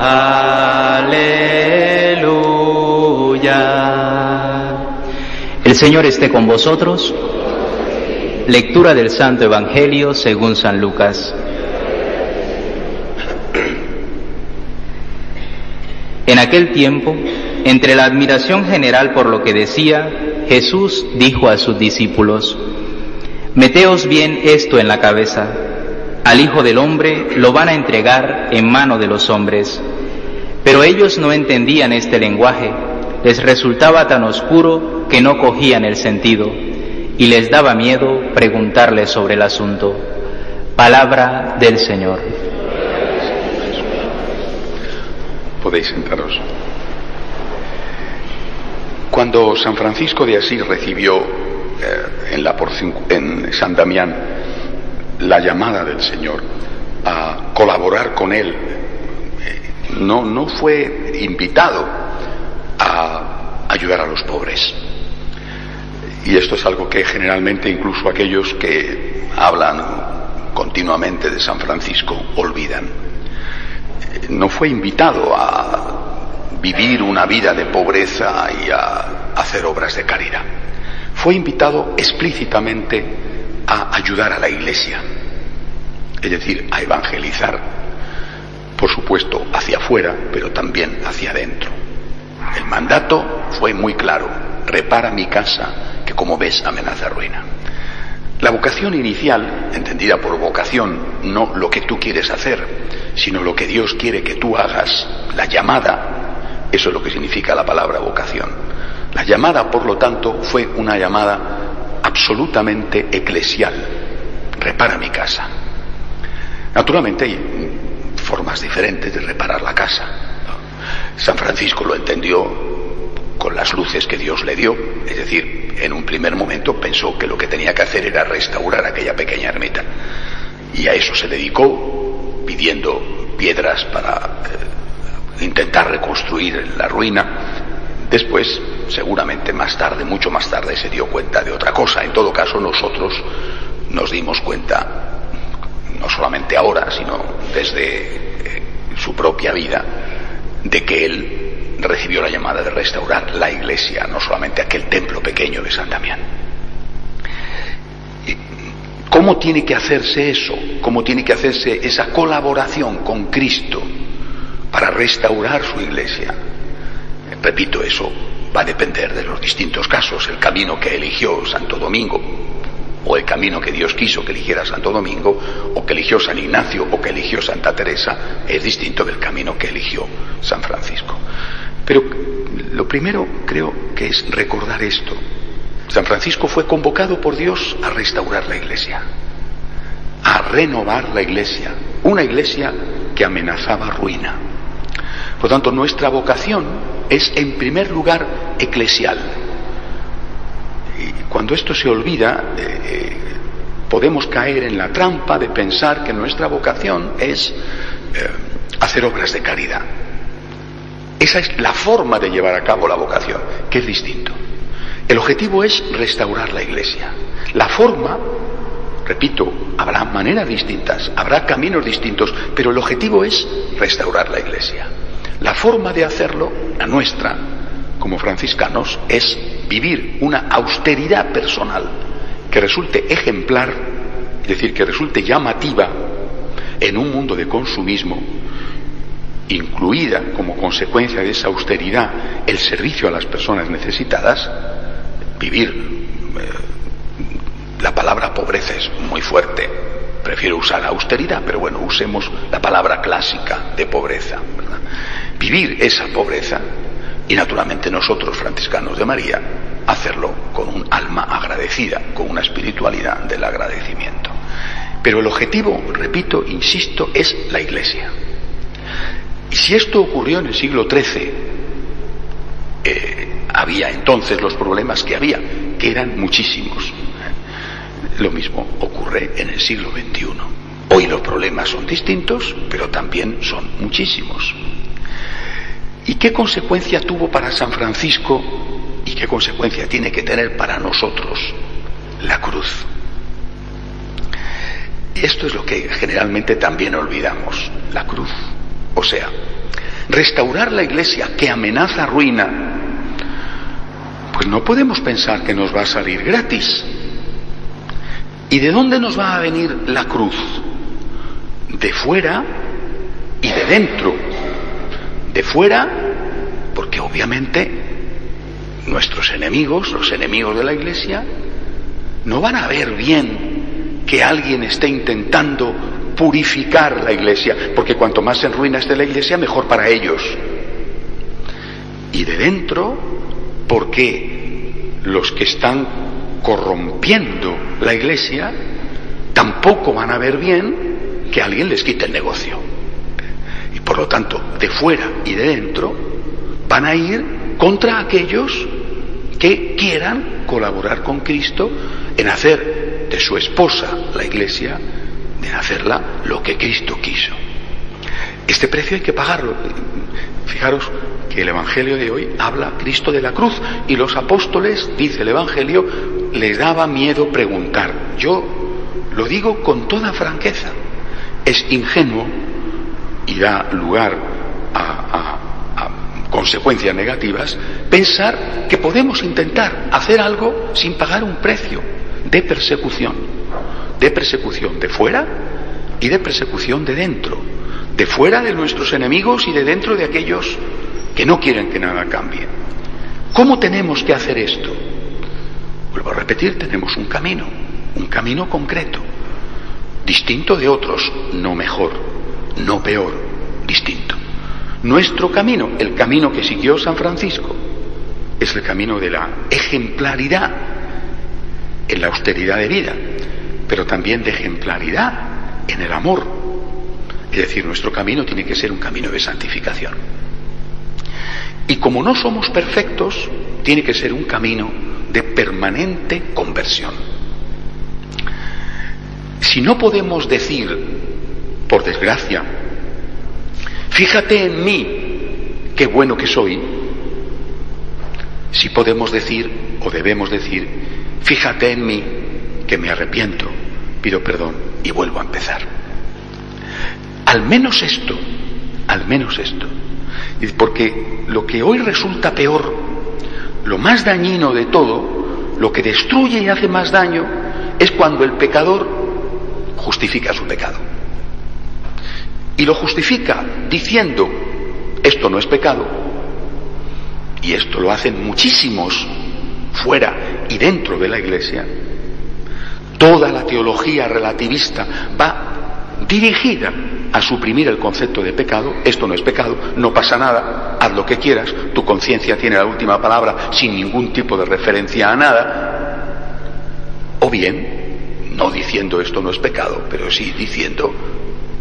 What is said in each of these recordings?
Aleluya. El Señor esté con vosotros. Lectura del Santo Evangelio según San Lucas. En aquel tiempo, entre la admiración general por lo que decía, Jesús dijo a sus discípulos, Meteos bien esto en la cabeza, al Hijo del Hombre lo van a entregar en mano de los hombres. Pero ellos no entendían este lenguaje, les resultaba tan oscuro que no cogían el sentido y les daba miedo preguntarle sobre el asunto. Palabra del Señor. Podéis sentaros. Cuando San Francisco de Asís recibió en, la en San Damián la llamada del Señor a colaborar con él, eh, no, no fue invitado a ayudar a los pobres. Y esto es algo que generalmente incluso aquellos que hablan continuamente de San Francisco olvidan. No fue invitado a vivir una vida de pobreza y a hacer obras de caridad. Fue invitado explícitamente a ayudar a la Iglesia, es decir, a evangelizar, por supuesto, hacia afuera, pero también hacia adentro. El mandato fue muy claro, repara mi casa, que como ves amenaza ruina. La vocación inicial, entendida por vocación, no lo que tú quieres hacer, sino lo que Dios quiere que tú hagas, la llamada, eso es lo que significa la palabra vocación. La llamada, por lo tanto, fue una llamada absolutamente eclesial. Repara mi casa. Naturalmente hay formas diferentes de reparar la casa. San Francisco lo entendió con las luces que Dios le dio, es decir, en un primer momento pensó que lo que tenía que hacer era restaurar aquella pequeña ermita. Y a eso se dedicó, pidiendo piedras para eh, intentar reconstruir la ruina. Después, seguramente más tarde, mucho más tarde, se dio cuenta de otra cosa. En todo caso, nosotros nos dimos cuenta, no solamente ahora, sino desde eh, su propia vida, de que él recibió la llamada de restaurar la iglesia, no solamente aquel templo pequeño de San Damián. ¿Cómo tiene que hacerse eso? ¿Cómo tiene que hacerse esa colaboración con Cristo para restaurar su iglesia? Repito, eso va a depender de los distintos casos. El camino que eligió Santo Domingo, o el camino que Dios quiso que eligiera Santo Domingo, o que eligió San Ignacio, o que eligió Santa Teresa, es distinto del camino que eligió San Francisco. Pero lo primero creo que es recordar esto. San Francisco fue convocado por Dios a restaurar la iglesia, a renovar la iglesia, una iglesia que amenazaba ruina. Por tanto, nuestra vocación es en primer lugar eclesial. Y cuando esto se olvida, eh, eh, podemos caer en la trampa de pensar que nuestra vocación es eh, hacer obras de caridad. Esa es la forma de llevar a cabo la vocación, que es distinto. El objetivo es restaurar la iglesia. La forma, repito, habrá maneras distintas, habrá caminos distintos, pero el objetivo es restaurar la iglesia. La forma de hacerlo, la nuestra, como franciscanos, es vivir una austeridad personal que resulte ejemplar, es decir, que resulte llamativa en un mundo de consumismo incluida como consecuencia de esa austeridad el servicio a las personas necesitadas, vivir, eh, la palabra pobreza es muy fuerte, prefiero usar austeridad, pero bueno, usemos la palabra clásica de pobreza. Vivir esa pobreza, y naturalmente nosotros, franciscanos de María, hacerlo con un alma agradecida, con una espiritualidad del agradecimiento. Pero el objetivo, repito, insisto, es la Iglesia. Y si esto ocurrió en el siglo XIII, eh, había entonces los problemas que había, que eran muchísimos. Lo mismo ocurre en el siglo XXI. Hoy los problemas son distintos, pero también son muchísimos. ¿Y qué consecuencia tuvo para San Francisco y qué consecuencia tiene que tener para nosotros la cruz? Esto es lo que generalmente también olvidamos, la cruz. O sea, restaurar la iglesia que amenaza ruina, pues no podemos pensar que nos va a salir gratis. ¿Y de dónde nos va a venir la cruz? De fuera y de dentro. De fuera, porque obviamente nuestros enemigos, los enemigos de la iglesia, no van a ver bien que alguien esté intentando purificar la iglesia, porque cuanto más en ruina esté la iglesia, mejor para ellos. Y de dentro, porque los que están corrompiendo la iglesia tampoco van a ver bien que alguien les quite el negocio. Y por lo tanto, de fuera y de dentro, van a ir contra aquellos que quieran colaborar con Cristo en hacer de su esposa, la iglesia, en hacerla lo que Cristo quiso. Este precio hay que pagarlo. Fijaros que el Evangelio de hoy habla Cristo de la cruz y los apóstoles, dice el Evangelio, les daba miedo preguntar. Yo lo digo con toda franqueza. Es ingenuo y da lugar a, consecuencias negativas pensar que podemos intentar hacer algo sin pagar un precio de persecución de persecución de fuera y de persecución de dentro, de fuera de nuestros enemigos y de dentro de aquellos que no quieren que nada cambie. ¿Cómo tenemos que hacer esto? Vuelvo a repetir, tenemos un camino, un camino concreto, distinto de otros, no mejor, no peor, distinto. Nuestro camino, el camino que siguió San Francisco, es el camino de la ejemplaridad en la austeridad de vida, pero también de ejemplaridad en el amor. Es decir, nuestro camino tiene que ser un camino de santificación. Y como no somos perfectos, tiene que ser un camino de permanente conversión. Si no podemos decir, por desgracia, fíjate en mí, qué bueno que soy, si podemos decir o debemos decir, fíjate en mí, que me arrepiento, pido perdón y vuelvo a empezar. Al menos esto, al menos esto. Porque lo que hoy resulta peor, lo más dañino de todo, lo que destruye y hace más daño, es cuando el pecador justifica su pecado. Y lo justifica diciendo, esto no es pecado. Y esto lo hacen muchísimos fuera y dentro de la iglesia Toda la teología relativista va dirigida a suprimir el concepto de pecado. Esto no es pecado, no pasa nada, haz lo que quieras, tu conciencia tiene la última palabra sin ningún tipo de referencia a nada. O bien, no diciendo esto no es pecado, pero sí diciendo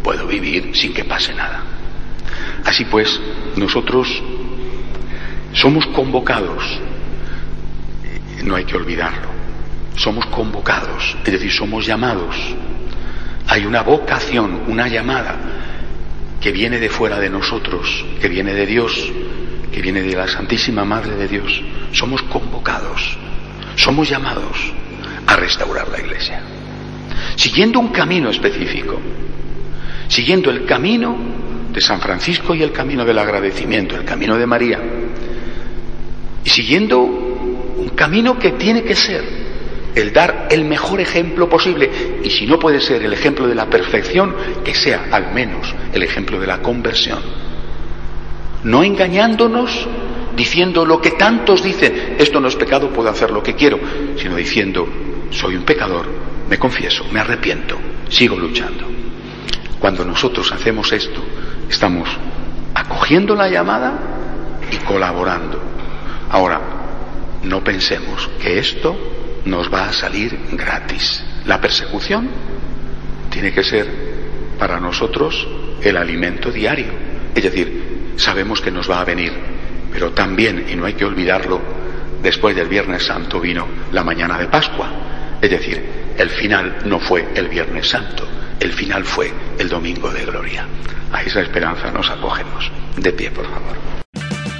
puedo vivir sin que pase nada. Así pues, nosotros somos convocados, no hay que olvidarlo, somos convocados, es decir, somos llamados. Hay una vocación, una llamada que viene de fuera de nosotros, que viene de Dios, que viene de la Santísima Madre de Dios. Somos convocados, somos llamados a restaurar la Iglesia. Siguiendo un camino específico, siguiendo el camino de San Francisco y el camino del agradecimiento, el camino de María, y siguiendo un camino que tiene que ser el dar el mejor ejemplo posible. Y si no puede ser el ejemplo de la perfección, que sea al menos el ejemplo de la conversión. No engañándonos diciendo lo que tantos dicen, esto no es pecado, puedo hacer lo que quiero, sino diciendo, soy un pecador, me confieso, me arrepiento, sigo luchando. Cuando nosotros hacemos esto, estamos acogiendo la llamada y colaborando. Ahora, no pensemos que esto nos va a salir gratis. La persecución tiene que ser para nosotros el alimento diario. Es decir, sabemos que nos va a venir, pero también, y no hay que olvidarlo, después del Viernes Santo vino la mañana de Pascua. Es decir, el final no fue el Viernes Santo, el final fue el Domingo de Gloria. A esa esperanza nos acogemos. De pie, por favor.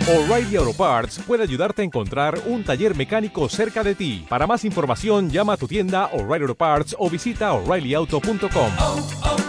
O'Reilly Auto Parts puede ayudarte a encontrar un taller mecánico cerca de ti. Para más información, llama a tu tienda O'Reilly Auto Parts o visita oreillyauto.com.